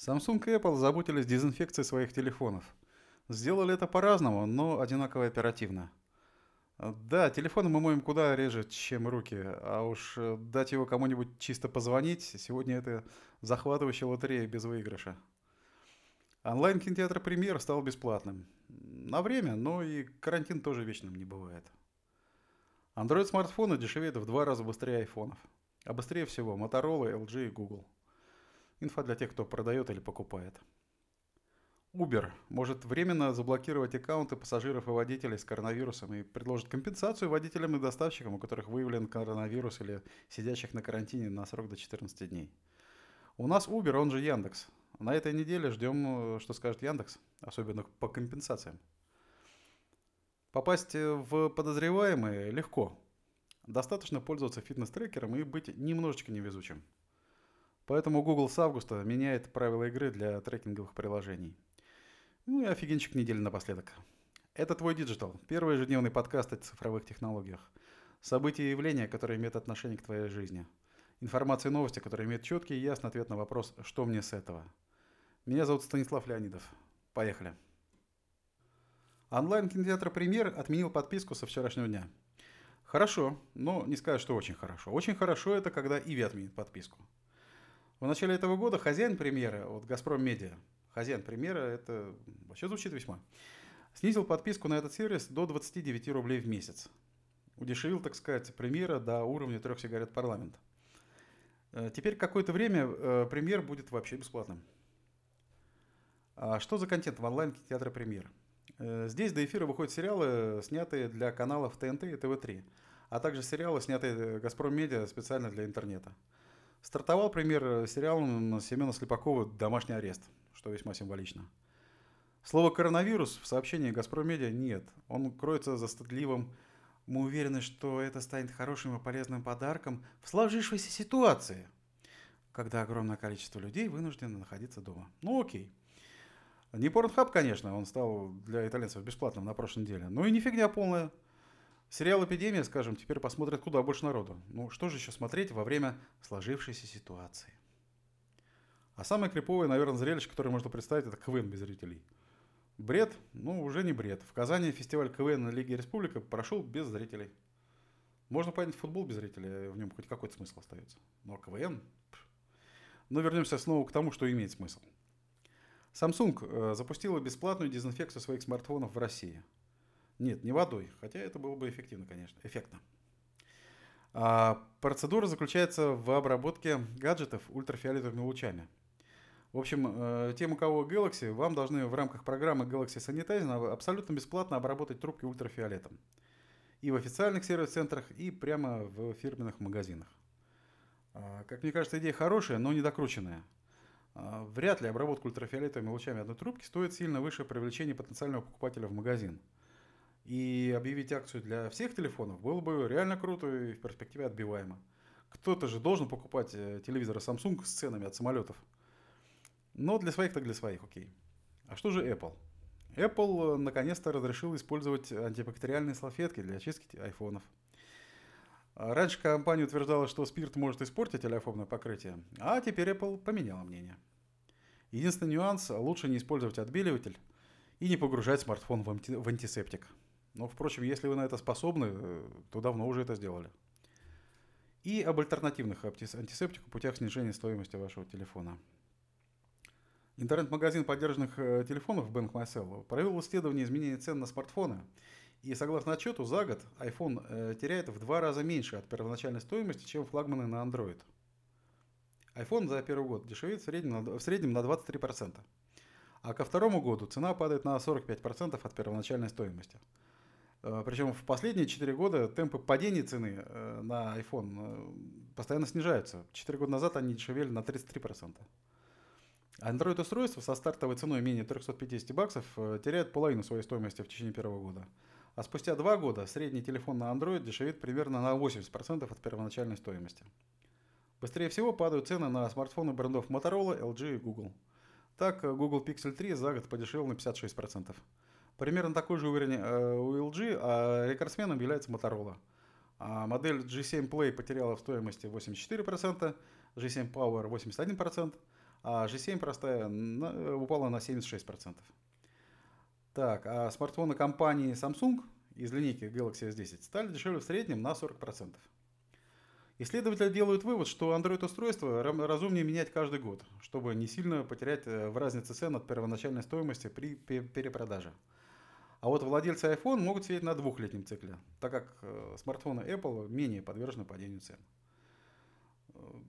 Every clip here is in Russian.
Samsung и Apple заботились дезинфекцией своих телефонов. Сделали это по-разному, но одинаково оперативно. Да, телефон мы моем куда реже, чем руки, а уж э, дать его кому-нибудь чисто позвонить, сегодня это захватывающая лотерея без выигрыша. Онлайн-кинотеатр «Премьер» стал бесплатным. На время, но и карантин тоже вечным не бывает. Android-смартфоны дешевеют в два раза быстрее айфонов. А быстрее всего Motorola, LG и Google. Инфа для тех, кто продает или покупает. Uber может временно заблокировать аккаунты пассажиров и водителей с коронавирусом и предложит компенсацию водителям и доставщикам, у которых выявлен коронавирус или сидящих на карантине на срок до 14 дней. У нас Uber, он же Яндекс. На этой неделе ждем, что скажет Яндекс, особенно по компенсациям. Попасть в подозреваемые легко. Достаточно пользоваться фитнес-трекером и быть немножечко невезучим. Поэтому Google с августа меняет правила игры для трекинговых приложений. Ну и офигенчик недели напоследок. Это твой digital, первый ежедневный подкаст о цифровых технологиях. События и явления, которые имеют отношение к твоей жизни. Информация и новости, которые имеют четкий и ясный ответ на вопрос «Что мне с этого?». Меня зовут Станислав Леонидов. Поехали. Онлайн-кинотеатр «Премьер» отменил подписку со вчерашнего дня. Хорошо, но не сказать, что очень хорошо. Очень хорошо это, когда Иви отменит подписку. В начале этого года хозяин премьеры, вот «Газпром Медиа», хозяин премьера, это вообще звучит весьма, снизил подписку на этот сервис до 29 рублей в месяц. Удешевил, так сказать, премьера до уровня трех сигарет парламент. Э, теперь какое-то время э, премьер будет вообще бесплатным. А что за контент в онлайн-кинотеатре премьер? Э, здесь до эфира выходят сериалы, снятые для каналов ТНТ и ТВ-3, а также сериалы, снятые «Газпром Медиа» специально для интернета – Стартовал пример э, сериалом Семена Слепакова «Домашний арест», что весьма символично. Слово «коронавирус» в сообщении «Газпром Медиа» нет. Он кроется за стыдливым «Мы уверены, что это станет хорошим и полезным подарком в сложившейся ситуации», когда огромное количество людей вынуждено находиться дома. Ну окей. Не Порнхаб, конечно, он стал для итальянцев бесплатным на прошлой неделе. Ну и не фигня полная. Сериал «Эпидемия», скажем, теперь посмотрят куда больше народу. Ну, что же еще смотреть во время сложившейся ситуации? А самое криповое, наверное, зрелище, которое можно представить, это КВН без зрителей. Бред? Ну, уже не бред. В Казани фестиваль КВН на Лиге Республика прошел без зрителей. Можно понять футбол без зрителей, в нем хоть какой-то смысл остается. Но КВН? Но вернемся снова к тому, что имеет смысл. Samsung э, запустила бесплатную дезинфекцию своих смартфонов в России – нет, не водой, хотя это было бы эффективно, конечно, эффектно. А, процедура заключается в обработке гаджетов ультрафиолетовыми лучами. В общем, э, тем, у кого Galaxy, вам должны в рамках программы Galaxy Sanitize абсолютно бесплатно обработать трубки ультрафиолетом. И в официальных сервис-центрах, и прямо в фирменных магазинах. А, как мне кажется, идея хорошая, но недокрученная. А, вряд ли обработка ультрафиолетовыми лучами одной трубки стоит сильно выше привлечения потенциального покупателя в магазин – и объявить акцию для всех телефонов было бы реально круто и в перспективе отбиваемо. Кто-то же должен покупать э, телевизоры Samsung с ценами от самолетов. Но для своих так для своих, окей. А что же Apple? Apple э, наконец-то разрешил использовать антибактериальные салфетки для очистки айфонов. А раньше компания утверждала, что спирт может испортить телефонное покрытие, а теперь Apple поменяла мнение. Единственный нюанс – лучше не использовать отбеливатель и не погружать смартфон в антисептик. Но, впрочем, если вы на это способны, э, то давно уже это сделали. И об альтернативных антисептику путях снижения стоимости вашего телефона. Интернет-магазин поддержанных э, телефонов Bank MySell провел исследование изменения цен на смартфоны. И согласно отчету, за год iPhone э, теряет в два раза меньше от первоначальной стоимости, чем флагманы на Android. iPhone за первый год дешевеет в среднем, на 23%. А ко второму году цена падает на 45% от первоначальной стоимости – Причем в последние 4 года темпы падения цены э, на iPhone э, постоянно снижаются. 4 года назад они дешевели на 33%. Android-устройство со стартовой ценой менее 350 баксов теряет половину своей стоимости в течение первого года. А спустя 2 года средний телефон на Android дешевеет примерно на 80% от первоначальной стоимости. Быстрее всего падают цены на смартфоны брендов Motorola, LG и Google. Так, Google Pixel 3 за год подешевел на 56%. Примерно такой же уровень э, у LG, а рекордсменом является Motorola. А модель G7 Play потеряла в стоимости 84%, G7 Power 81%, а G7 простая упала на 76%. Так, а смартфоны компании Samsung из линейки Galaxy S10 стали дешевле в среднем на 40%. Исследователи делают вывод, что Android-устройство разумнее менять каждый год, чтобы не сильно потерять э, в разнице цен от первоначальной стоимости при перепродаже. А вот владельцы iPhone могут сидеть на двухлетнем цикле, так как э, смартфоны Apple менее подвержены падению цен.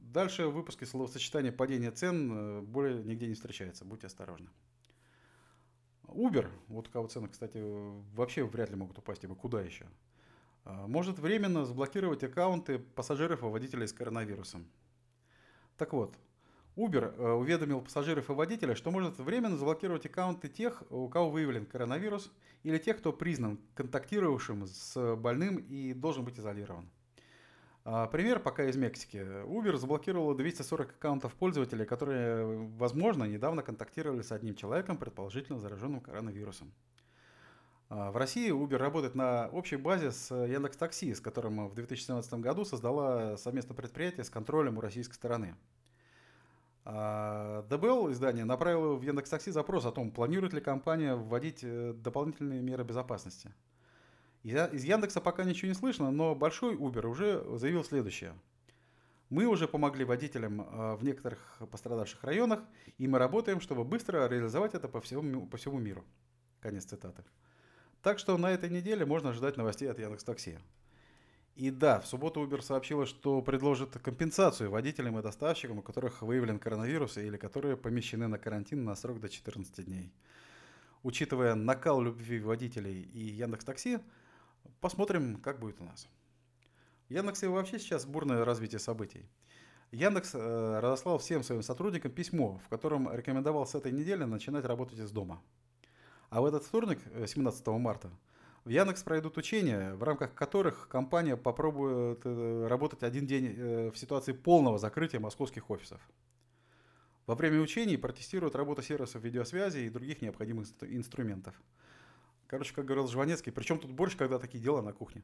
Дальше в выпуске словосочетания падения цен э, более нигде не встречается, будьте осторожны. Uber, вот у кого цены, кстати, вообще вряд ли могут упасть, ибо куда еще, может временно заблокировать аккаунты пассажиров и водителей с коронавирусом. Так вот, Uber э, уведомил пассажиров и водителей, что может временно заблокировать аккаунты тех, у кого выявлен коронавирус, или тех, кто признан контактировавшим с больным и должен быть изолирован. А, пример пока из Мексики. Uber заблокировала 240 аккаунтов пользователей, которые, возможно, недавно контактировали с одним человеком, предположительно зараженным коронавирусом. А, в России Uber работает на общей базе с Яндекс.Такси, с которым в 2017 году создала совместное предприятие с контролем у российской стороны. А, ДБЛ издание направило в Яндекс.Такси запрос о том, планирует ли компания вводить э, дополнительные меры безопасности – из Яндекса пока ничего не слышно, но большой Uber уже заявил следующее. Мы уже помогли водителям э, в некоторых пострадавших районах, и мы работаем, чтобы быстро реализовать это по всему, по всему миру. Конец цитаты. Так что на этой неделе можно ожидать новостей от Яндекс Такси. И да, в субботу Uber сообщила, что предложит компенсацию водителям и доставщикам, у которых выявлен коронавирус или которые помещены на карантин на срок до 14 дней. Учитывая накал любви водителей и Яндекс Такси, Посмотрим, как будет у нас. В Яндексе вообще сейчас бурное развитие событий. Яндекс э, разослал всем своим сотрудникам письмо, в котором рекомендовал с этой недели начинать работать из дома. А в этот вторник, 17 э, марта, в Яндекс пройдут учения, в рамках которых компания попробует э, работать один день э, в ситуации полного закрытия московских офисов. Во время учений протестируют работу сервисов видеосвязи и других необходимых инструментов. Короче, как говорил Жванецкий, причем тут борщ, когда такие дела на кухне.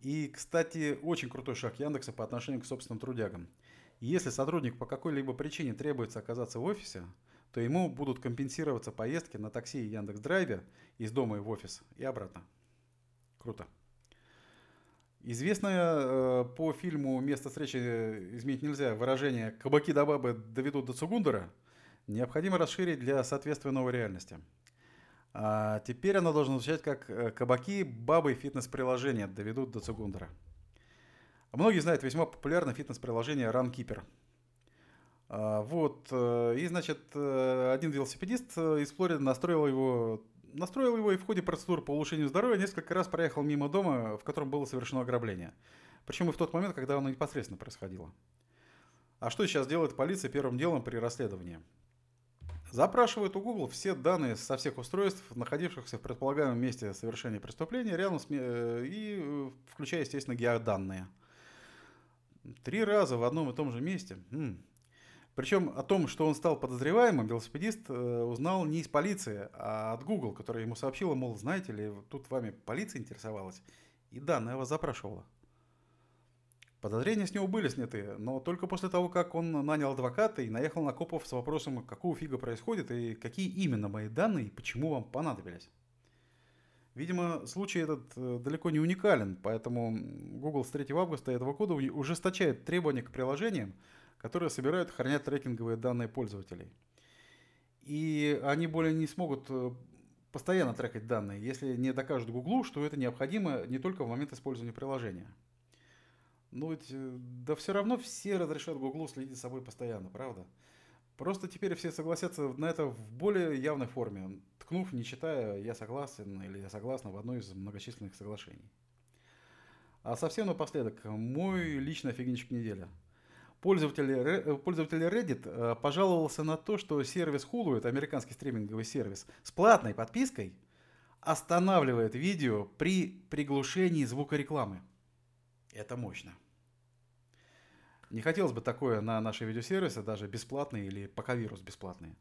И, кстати, очень крутой шаг Яндекса по отношению к собственным трудягам. Если сотрудник по какой-либо причине требуется оказаться в офисе, то ему будут компенсироваться поездки на такси и Яндекс Драйве из дома и в офис и обратно. Круто. Известное э, по фильму «Место встречи изменить нельзя» выражение «кабаки до бабы доведут до Цугундера» необходимо расширить для соответствия новой реальности – а теперь оно должно звучать как э, «Кабаки, бабы фитнес-приложения доведут до Цугундера». Многие знают весьма популярное фитнес-приложение Runkeeper. А, вот, э, и, значит, э, один велосипедист из Флориды настроил его, настроил его и в ходе процедуры по улучшению здоровья несколько раз проехал мимо дома, в котором было совершено ограбление. Причем и в тот момент, когда оно непосредственно происходило. А что сейчас делает полиция первым делом при расследовании? Запрашивает у Google все данные со всех устройств, находившихся в предполагаемом месте совершения преступления, рядом с, э, и э, включая, естественно, геоданные. Три раза в одном и том же месте. М-м. Причем о том, что он стал подозреваемым, велосипедист э, узнал не из полиции, а от Google, которая ему сообщила, мол, знаете ли, тут вами полиция интересовалась, и данные вас запрашивала. Подозрения с него были сняты, но только после того, как он нанял адвоката и наехал на копов с вопросом, какого фига происходит и какие именно мои данные и почему вам понадобились. Видимо, случай этот э, далеко не уникален, поэтому Google с 3 августа этого года ужесточает требования к приложениям, которые собирают хранят трекинговые данные пользователей. И они более не смогут э, постоянно трекать данные, если не докажут Google, что это необходимо не только в момент использования приложения. Ну ведь, э, да все равно все разрешат Гуглу следить за собой постоянно, правда? Просто теперь все согласятся на это в более явной форме, ткнув, не читая «я согласен» или «я согласна» в одно из многочисленных соглашений. А совсем напоследок, мой личный офигенчик недели. Пользователь, э, пользователь Reddit э, пожаловался на то, что сервис Hulu, это американский стриминговый сервис, с платной подпиской останавливает видео при приглушении звука рекламы. Это мощно. Не хотелось бы такое на наши видеосервисы, даже бесплатные или пока вирус бесплатные.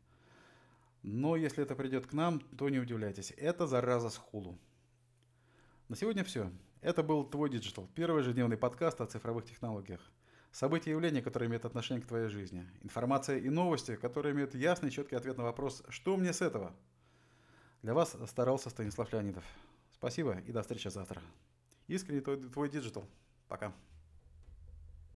Но если это придет к нам, то не удивляйтесь. Это зараза с хулу. На сегодня все. Это был Твой Digital, первый ежедневный подкаст о цифровых технологиях. События и явления, которые имеют отношение к твоей жизни. Информация и новости, которые имеют ясный, четкий ответ на вопрос «Что мне с этого?». Для вас старался Станислав Леонидов. Спасибо и до встречи завтра. Искренне твой, твой digital. Пока.